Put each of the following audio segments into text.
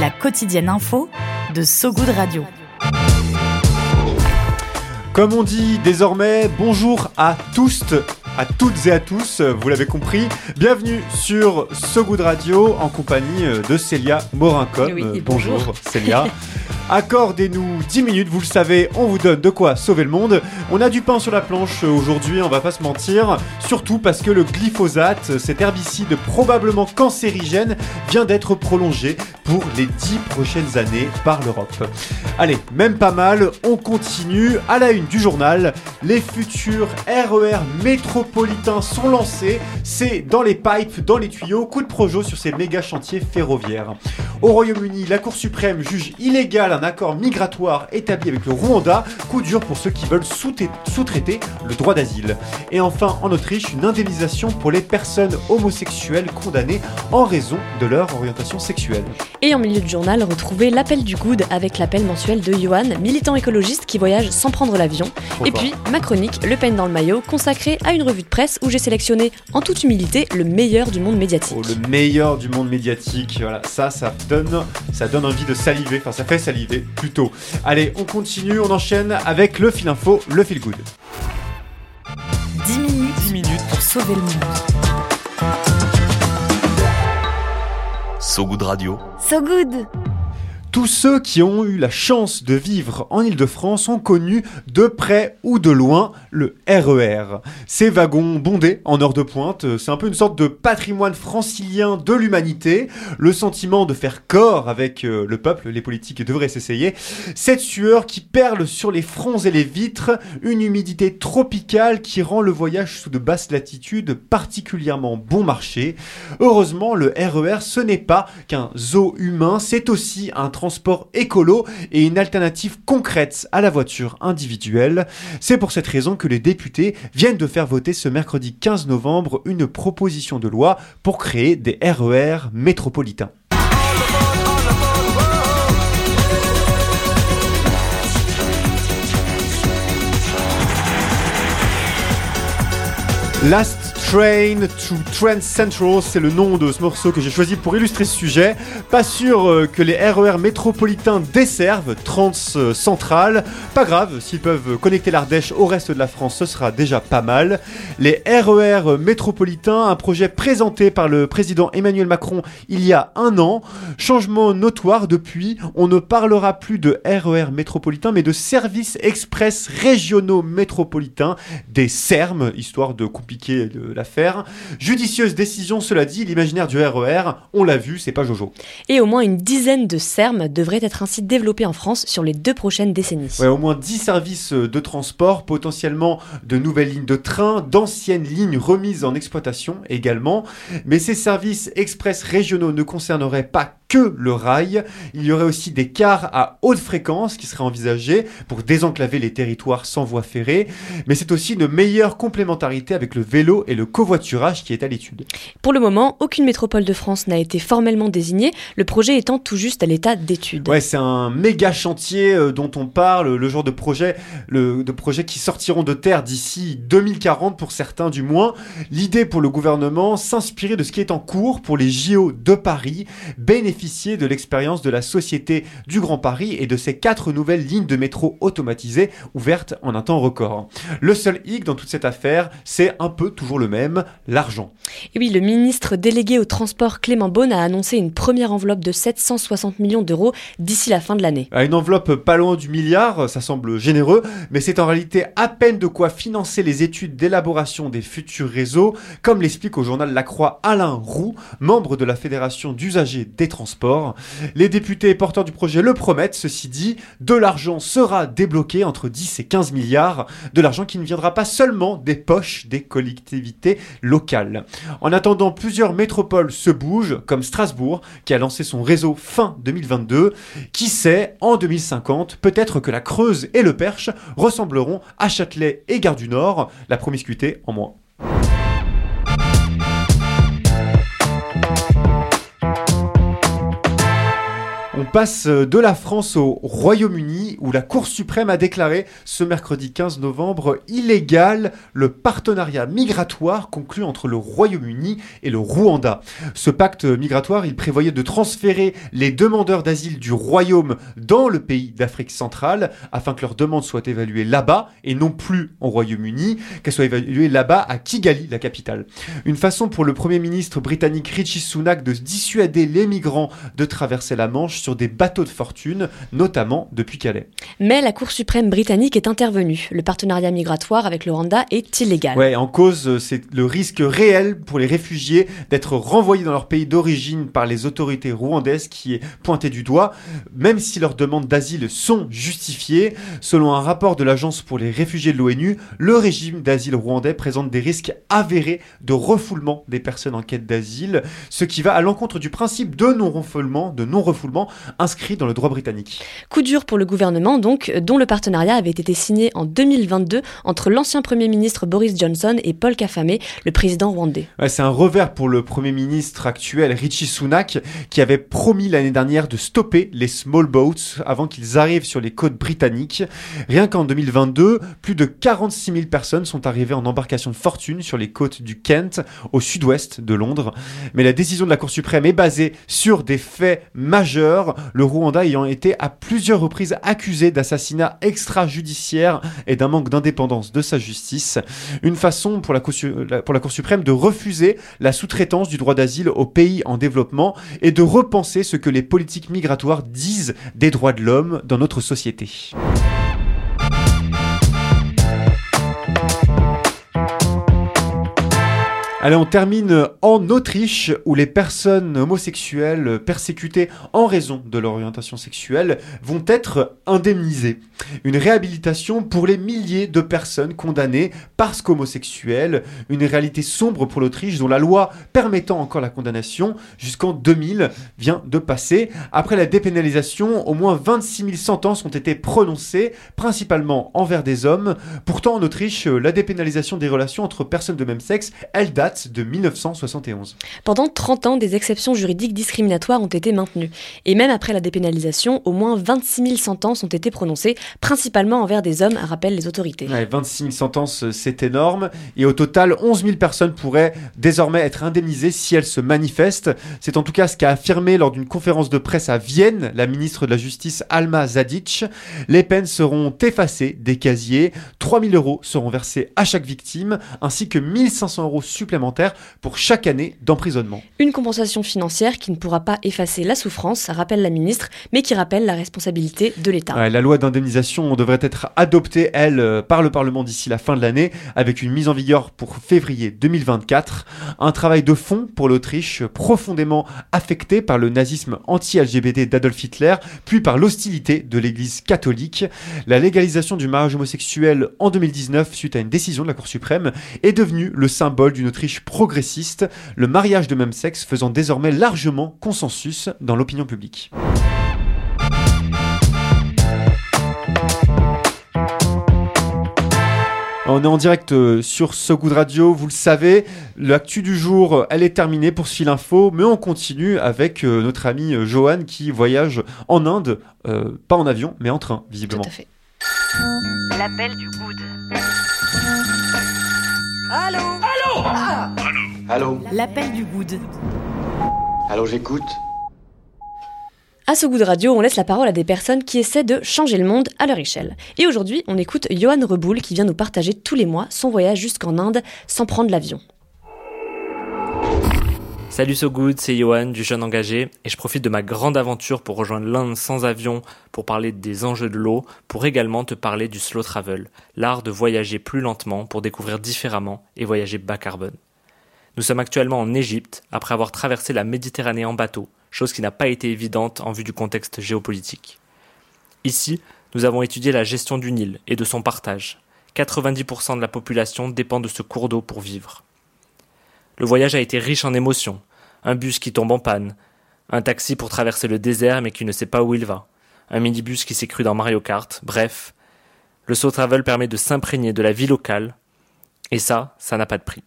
La quotidienne info de So Good Radio. Comme on dit désormais, bonjour à tous, à toutes et à tous, vous l'avez compris. Bienvenue sur So Good Radio en compagnie de Célia Morincom. Oui, bonjour. bonjour. Célia. Accordez-nous 10 minutes, vous le savez, on vous donne de quoi sauver le monde. On a du pain sur la planche aujourd'hui, on va pas se mentir, surtout parce que le glyphosate, cet herbicide probablement cancérigène, vient d'être prolongé pour les 10 prochaines années par l'Europe. Allez, même pas mal, on continue à la une du journal. Les futurs RER métropolitains sont lancés, c'est dans les pipes, dans les tuyaux, coup de projo sur ces méga chantiers ferroviaires. Au Royaume-Uni, la Cour suprême juge illégal un accord migratoire établi avec le Rwanda, coup dur pour ceux qui veulent sous-traiter le droit d'asile. Et enfin, en Autriche, une indemnisation pour les personnes homosexuelles condamnées en raison de leur orientation sexuelle. Et en milieu de journal, retrouvez l'appel du good avec l'appel mensuel de Johan, militant écologiste qui voyage sans prendre l'avion. Et fort. puis, ma chronique, Le Pen dans le maillot, consacrée à une revue de presse où j'ai sélectionné, en toute humilité, le meilleur du monde médiatique. Oh, le meilleur du monde médiatique, voilà, ça, ça donne, ça donne envie de saliver, enfin ça fait saliver plutôt. Allez, on continue, on enchaîne avec le fil info, le fil good. 10 minutes, 10 minutes pour sauver le monde. So Good Radio. So Good Tous ceux qui ont eu la chance de vivre en Ile-de-France ont connu de près ou de loin le RER. Ces wagons bondés en heure de pointe, euh, c'est un peu une sorte de patrimoine francilien de l'humanité. Le sentiment de faire corps avec euh, le peuple, les politiques devraient s'essayer. Cette sueur qui perle sur les fronts et les vitres, une humidité tropicale qui rend le voyage sous de basses latitudes particulièrement bon marché. Heureusement, le RER, ce n'est pas qu'un zoo humain, c'est aussi un transport écolo et une alternative concrète à la voiture individuelle. C'est pour cette raison que les députés viennent de faire voter ce mercredi 15 novembre une proposition de loi pour créer des RER métropolitains. Last Train to Trent Central, c'est le nom de ce morceau que j'ai choisi pour illustrer ce sujet. Pas sûr euh, que les RER métropolitains desservent Trans euh, Central. Pas grave, s'ils peuvent connecter l'Ardèche au reste de la France, ce sera déjà pas mal. Les RER métropolitains, un projet présenté par le président Emmanuel Macron il y a un an. Changement notoire depuis, on ne parlera plus de RER métropolitains, mais de services express régionaux métropolitains, des SERM, histoire de compliquer euh, l'affaire. Judicieuse décision, cela dit, l'imaginaire du RER, on l'a vu, c'est pas Jojo. Et au moins une dizaine de SERM devraient être ainsi développés en France sur les deux prochaines décennies. Ouais, au moins 10 services de transport, potentiellement de nouvelles lignes de train, d'anciennes lignes remises en exploitation également. Mais ces services express régionaux ne concerneraient pas que le rail. Il y aurait aussi des cars à haute fréquence qui seraient envisagés pour désenclaver les territoires sans voie ferrée. Mais c'est aussi une meilleure complémentarité avec le vélo et le covoiturage qui est à l'étude. Pour le moment, aucune métropole de France n'a été formellement désignée, le projet étant tout juste à l'état d'étude. Ouais, c'est un méga chantier euh, dont on parle, le genre de projet, le, de projets qui sortiront de terre d'ici 2040 pour certains du moins. L'idée pour le gouvernement, s'inspirer de ce qui est en cours pour les JO de Paris, bénéficier de l'expérience de la Société du Grand Paris et de ces quatre nouvelles lignes de métro automatisées ouvertes en un temps record. Le seul hic dans toute cette affaire, c'est un peu toujours le même, l'argent. Et oui, le ministre délégué au transport Clément Beaune a annoncé une première enveloppe de 760 millions d'euros d'ici la fin de l'année. À une enveloppe pas loin du milliard, ça semble généreux, mais c'est en réalité à peine de quoi financer les études d'élaboration des futurs réseaux, comme l'explique au journal La Croix Alain Roux, membre de la Fédération d'usagers des transports. Les députés porteurs du projet le promettent, ceci dit, de l'argent sera débloqué entre 10 et 15 milliards, de l'argent qui ne viendra pas seulement des poches des collectivités locales. En attendant, plusieurs métropoles se bougent, comme Strasbourg, qui a lancé son réseau fin 2022. Qui sait, en 2050, peut-être que la Creuse et le Perche ressembleront à Châtelet et Gare du Nord, la promiscuité en moins. On passe de la France au Royaume-Uni où la Cour suprême a déclaré ce mercredi 15 novembre illégal le partenariat migratoire conclu entre le Royaume-Uni et le Rwanda. Ce pacte migratoire, il prévoyait de transférer les demandeurs d'asile du Royaume dans le pays d'Afrique centrale afin que leurs demandes soient évaluées là-bas et non plus au Royaume-Uni, qu'elles soient évaluées là-bas à Kigali, la capitale. Une façon pour le Premier ministre britannique Richie Sunak de dissuader les migrants de traverser la Manche sur des bateaux de fortune, notamment depuis Calais. Mais la Cour suprême britannique est intervenue. Le partenariat migratoire avec le Rwanda est illégal. Ouais, en cause, c'est le risque réel pour les réfugiés d'être renvoyés dans leur pays d'origine par les autorités rwandaises qui est pointé du doigt, même si leurs demandes d'asile sont justifiées. Selon un rapport de l'Agence pour les réfugiés de l'ONU, le régime d'asile rwandais présente des risques avérés de refoulement des personnes en quête d'asile, ce qui va à l'encontre du principe de non-refoulement, de non-refoulement inscrit dans le droit britannique. Coup dur pour le gouvernement, donc, dont le partenariat avait été signé en 2022 entre l'ancien Premier ministre Boris Johnson et Paul Kagame, le président rwandais. Ouais, c'est un revers pour le Premier ministre actuel, Richie Sunak, qui avait promis l'année dernière de stopper les small boats avant qu'ils arrivent sur les côtes britanniques. Rien qu'en 2022, plus de 46 000 personnes sont arrivées en embarcation de fortune sur les côtes du Kent, au sud-ouest de Londres. Mais la décision de la Cour suprême est basée sur des faits majeurs, le Rwanda ayant été à plusieurs reprises accusé d'assassinat extrajudiciaire et d'un manque d'indépendance de sa justice. Une façon pour la Cour suprême de refuser la sous-traitance du droit d'asile aux pays en développement et de repenser ce que les politiques migratoires disent des droits de l'homme dans notre société. Allez, on termine en Autriche où les personnes homosexuelles persécutées en raison de leur orientation sexuelle vont être indemnisées. Une réhabilitation pour les milliers de personnes condamnées parce qu'homosexuelles, une réalité sombre pour l'Autriche dont la loi permettant encore la condamnation jusqu'en 2000 vient de passer. Après la dépénalisation, au moins 26 000 sentences ont été prononcées, principalement envers des hommes. Pourtant, en Autriche, la dépénalisation des relations entre personnes de même sexe, elle date de 1971. Pendant 30 ans, des exceptions juridiques discriminatoires ont été maintenues. Et même après la dépénalisation, au moins 26 000 sentences ont été prononcées, principalement envers des hommes, rappellent les autorités. Ouais, 26 000 sentences, c'est énorme. Et au total, 11 000 personnes pourraient désormais être indemnisées si elles se manifestent. C'est en tout cas ce qu'a affirmé lors d'une conférence de presse à Vienne la ministre de la Justice Alma Zadic. Les peines seront effacées des casiers. 3 000 euros seront versés à chaque victime, ainsi que 1500 euros supplémentaires pour chaque année d'emprisonnement. Une compensation financière qui ne pourra pas effacer la souffrance, rappelle la ministre, mais qui rappelle la responsabilité de l'État. Ouais, la loi d'indemnisation devrait être adoptée, elle, euh, par le Parlement d'ici la fin de l'année, avec une mise en vigueur pour février 2024. Un travail de fond pour l'Autriche, profondément affecté par le nazisme anti-LGBT d'Adolf Hitler, puis par l'hostilité de l'Église catholique. La légalisation du mariage homosexuel en 2019, suite à une décision de la Cour suprême, est devenue le symbole d'une Autriche progressiste, le mariage de même sexe faisant désormais largement consensus dans l'opinion publique. On est en direct euh, sur goût de radio, vous le savez. L'actu du jour, euh, elle est terminée pour ce info, mais on continue avec euh, notre ami Johan qui voyage en Inde, pas en avion, mais en train, visiblement. Tout à fait. L'appel du good. Allô? Ah Allô L'appel du good. Allô, j'écoute À ce goût de radio, on laisse la parole à des personnes qui essaient de changer le monde à leur échelle. Et aujourd'hui, on écoute Johan Reboul qui vient nous partager tous les mois son voyage jusqu'en Inde sans prendre l'avion. Salut So Good, c'est Johan du Jeune Engagé et je profite de ma grande aventure pour rejoindre l'Inde sans avion, pour parler des enjeux de l'eau, pour également te parler du slow travel, l'art de voyager plus lentement pour découvrir différemment et voyager bas carbone. Nous sommes actuellement en Égypte après avoir traversé la Méditerranée en bateau, chose qui n'a pas été évidente en vue du contexte géopolitique. Ici, nous avons étudié la gestion du Nil et de son partage. 90% de la population dépend de ce cours d'eau pour vivre. Le voyage a été riche en émotions. Un bus qui tombe en panne, un taxi pour traverser le désert mais qui ne sait pas où il va, un minibus qui s'est cru dans Mario Kart, bref. Le slow travel permet de s'imprégner de la vie locale, et ça, ça n'a pas de prix.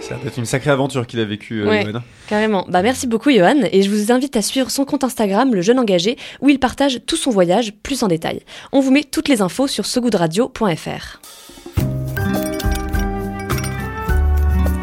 Ça va être une sacrée aventure qu'il a vécue, euh, Ouais. Johan. Carrément. Bah merci beaucoup Johan et je vous invite à suivre son compte Instagram, le jeune engagé, où il partage tout son voyage plus en détail. On vous met toutes les infos sur sogoodradio.fr.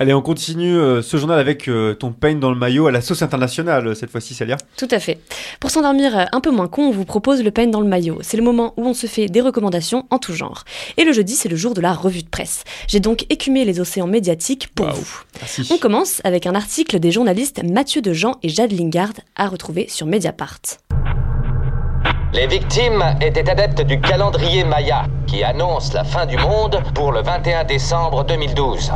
Allez, on continue euh, ce journal avec euh, ton pain dans le maillot à la sauce internationale, euh, cette fois-ci, Célia. Tout à fait. Pour s'endormir un peu moins con, on vous propose le pain dans le maillot. C'est le moment où on se fait des recommandations en tout genre. Et le jeudi, c'est le jour de la revue de presse. J'ai donc écumé les océans médiatiques pour vous. Merci. On commence avec un article des journalistes Mathieu Dejean et Jade Lingard à retrouver sur Mediapart. Les victimes étaient adeptes du calendrier Maya, qui annonce la fin du monde pour le 21 décembre 2012.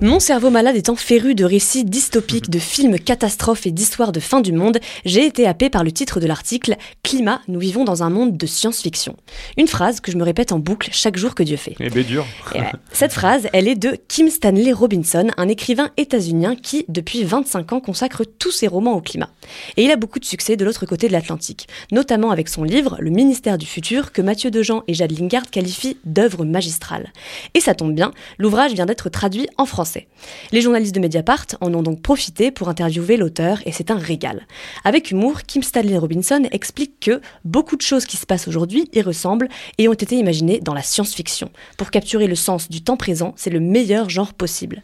Mon cerveau malade étant féru de récits dystopiques, de films catastrophes et d'histoires de fin du monde, j'ai été happé par le titre de l'article Climat, nous vivons dans un monde de science-fiction. Une phrase que je me répète en boucle chaque jour que Dieu fait. Eh ben dur. Et ouais. Cette phrase, elle est de Kim Stanley Robinson, un écrivain états-unien qui, depuis 25 ans, consacre tous ses romans au climat. Et il a beaucoup de succès de l'autre côté de l'Atlantique, notamment avec son livre Le ministère du futur, que Mathieu Dejean et Jade Lingard qualifient d'œuvre magistrale. Et ça tombe bien, l'ouvrage vient d'être traduit en français. Les journalistes de Mediapart en ont donc profité pour interviewer l'auteur, et c'est un régal. Avec humour, Kim Stanley Robinson explique que beaucoup de choses qui se passent aujourd'hui y ressemblent et ont été imaginées dans la science-fiction. Pour capturer le sens du temps présent, c'est le meilleur genre possible.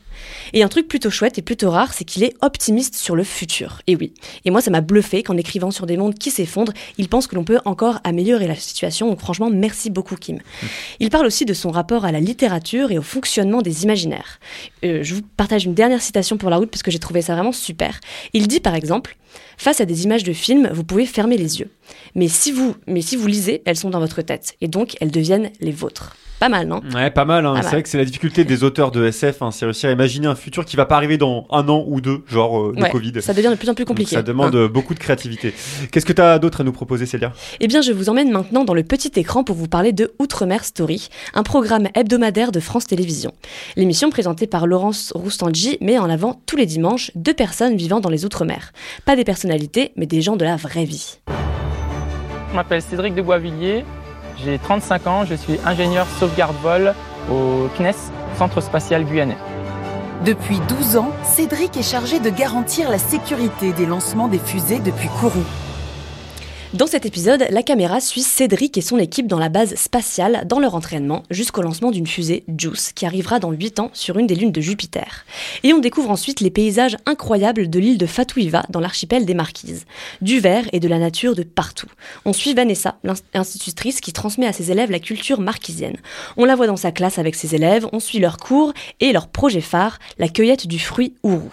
Et un truc plutôt chouette et plutôt rare, c'est qu'il est optimiste sur le futur. Et oui. Et moi, ça m'a bluffé qu'en écrivant sur des mondes qui s'effondrent, il pense que l'on peut encore améliorer la situation. Donc franchement, merci beaucoup Kim. Il parle aussi de son rapport à la littérature et au fonctionnement des imaginaires. Euh, je vous partage une dernière citation pour la route parce que j'ai trouvé ça vraiment super. Il dit par exemple Face à des images de films, vous pouvez fermer les yeux. Mais si vous, mais si vous lisez, elles sont dans votre tête et donc elles deviennent les vôtres. Pas mal, non Ouais, pas mal. Hein. C'est vrai que c'est la difficulté des auteurs de SF, hein, c'est réussir à imaginer un futur qui va pas arriver dans un an ou deux, genre euh, le Ouais, Covid. Ça devient de plus en plus Donc, compliqué. ça demande hein. euh, beaucoup de créativité. Qu'est-ce que tu as d'autre à nous proposer, Célia? Eh bien, je vous emmène maintenant dans le petit écran pour vous parler de Outre-mer Story, un programme hebdomadaire de France Télévisions. L'émission présentée par Laurence Roustangui met en avant tous les dimanches deux personnes vivant dans les Outre-mer. Pas des personnalités, mais des gens de la vraie vie. Je m'appelle Cédric de Boisvilliers, j'ai 35 ans, je suis ingénieur sauvegarde-vol au CNES, Centre Spatial Guyanais. Depuis 12 ans, Cédric est chargé de garantir la sécurité des lancements des fusées depuis Kourou. Dans cet épisode, la caméra suit Cédric et son équipe dans la base spatiale dans leur entraînement jusqu'au lancement d'une fusée JUICE qui arrivera dans 8 ans sur une des lunes de Jupiter. Et on découvre ensuite les paysages incroyables de l'île de Fatouiva dans l'archipel des Marquises. Du vert et de la nature de partout. On suit Vanessa, l'institutrice qui transmet à ses élèves la culture marquisienne. On la voit dans sa classe avec ses élèves, on suit leurs cours et leur projet phare, la cueillette du fruit ourou.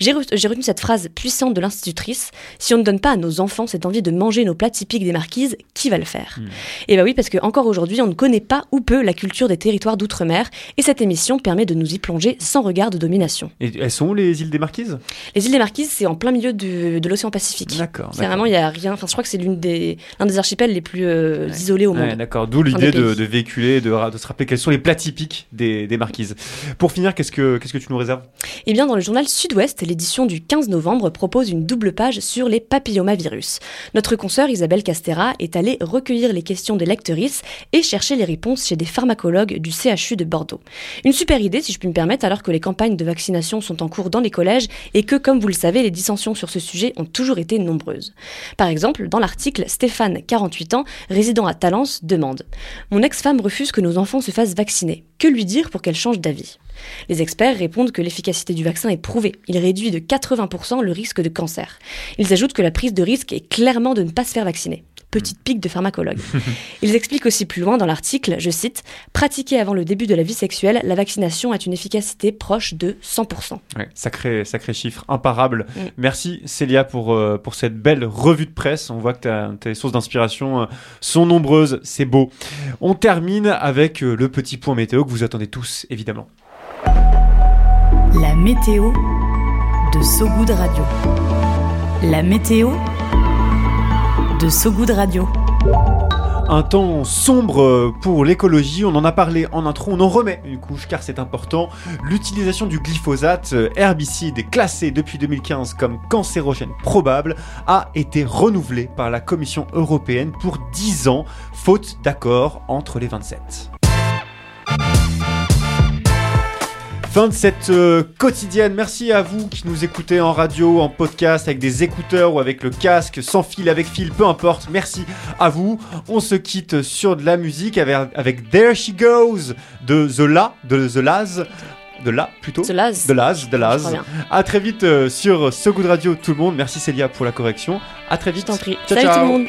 J'ai retenu cette phrase puissante de l'institutrice si on ne donne pas à nos enfants cette envie de manger nos plats typiques des marquises, qui va le faire Et bah oui, parce que encore aujourd'hui, on ne connaît pas ou peu la culture des territoires d'outre-mer, et cette émission permet de nous y plonger sans regard de domination. Et elles sont où les îles des Marquises? Les îles des Marquises, c'est en plein milieu de l'océan Pacifique. D'accord. C'est vraiment, il y a rien. Enfin, je crois que c'est l'une des, l'un des archipels les plus euh, isolés au monde. Ouais, D'accord, d'où l'idée de, véhiculer, de, de se rappeler quels sont les plats typiques des, des marquises. Pour finir, qu'est-ce que, qu'est-ce que tu nous réserves? Eh bien, dans le journal Sud-Ouest, l'édition du 15 novembre propose une double page sur les papillomavirus. Notre consoeur Isabelle Castera est allée recueillir les questions des lectrices et chercher les réponses chez des pharmacologues du CHU de Bordeaux. Une super idée, si je puis me permettre, alors que les campagnes de vaccination sont en cours dans les collèges et que, comme vous le savez, les dissensions sur ce sujet ont toujours été nombreuses. Par exemple, dans l'article, Stéphane, 48 ans, résident à Talence, demande Mon ex-femme refuse que nos enfants se fassent vacciner. Que lui dire pour qu'elle change d'avis? Les experts répondent que l'efficacité du vaccin est prouvée. Il réduit de 80% le risque de cancer. Ils ajoutent que la prise de risque est clairement de ne pas se faire vacciner. petite pique de pharmacologue. Ils expliquent aussi plus loin dans l'article, je cite, Pratiquée avant le début de la vie sexuelle, la vaccination a une efficacité proche de 100%. Ouais, sacré, sacré chiffre, imparable. Mm. Merci Célia pour, euh, pour cette belle revue de presse. On voit que tes sources d'inspiration euh, sont nombreuses, c'est beau. On termine avec euh, le petit point météo que vous attendez tous, évidemment. Météo de So Good Radio. La météo de So Good Radio. Un temps sombre pour l'écologie, on en a parlé en intro, on en remet une couche car c'est important. L'utilisation du glyphosate, herbicide classé depuis 2015 comme cancérogène probable, a été renouvelée par la Commission européenne pour 10 ans, faute d'accord entre les 27. Fin de cette euh, quotidienne. Merci à vous qui nous écoutez en radio, en podcast, avec des écouteurs ou avec le casque, sans fil, avec fil, peu importe. Merci à vous. On se quitte sur de la musique avec, avec There She Goes de The La, de The Laz. De La plutôt. The Laz. De Laz, de Laz. À très vite euh, sur So Good Radio tout le monde. Merci Célia pour la correction. À très vite. Je t'en prie. Ciao, Salut ciao. tout le monde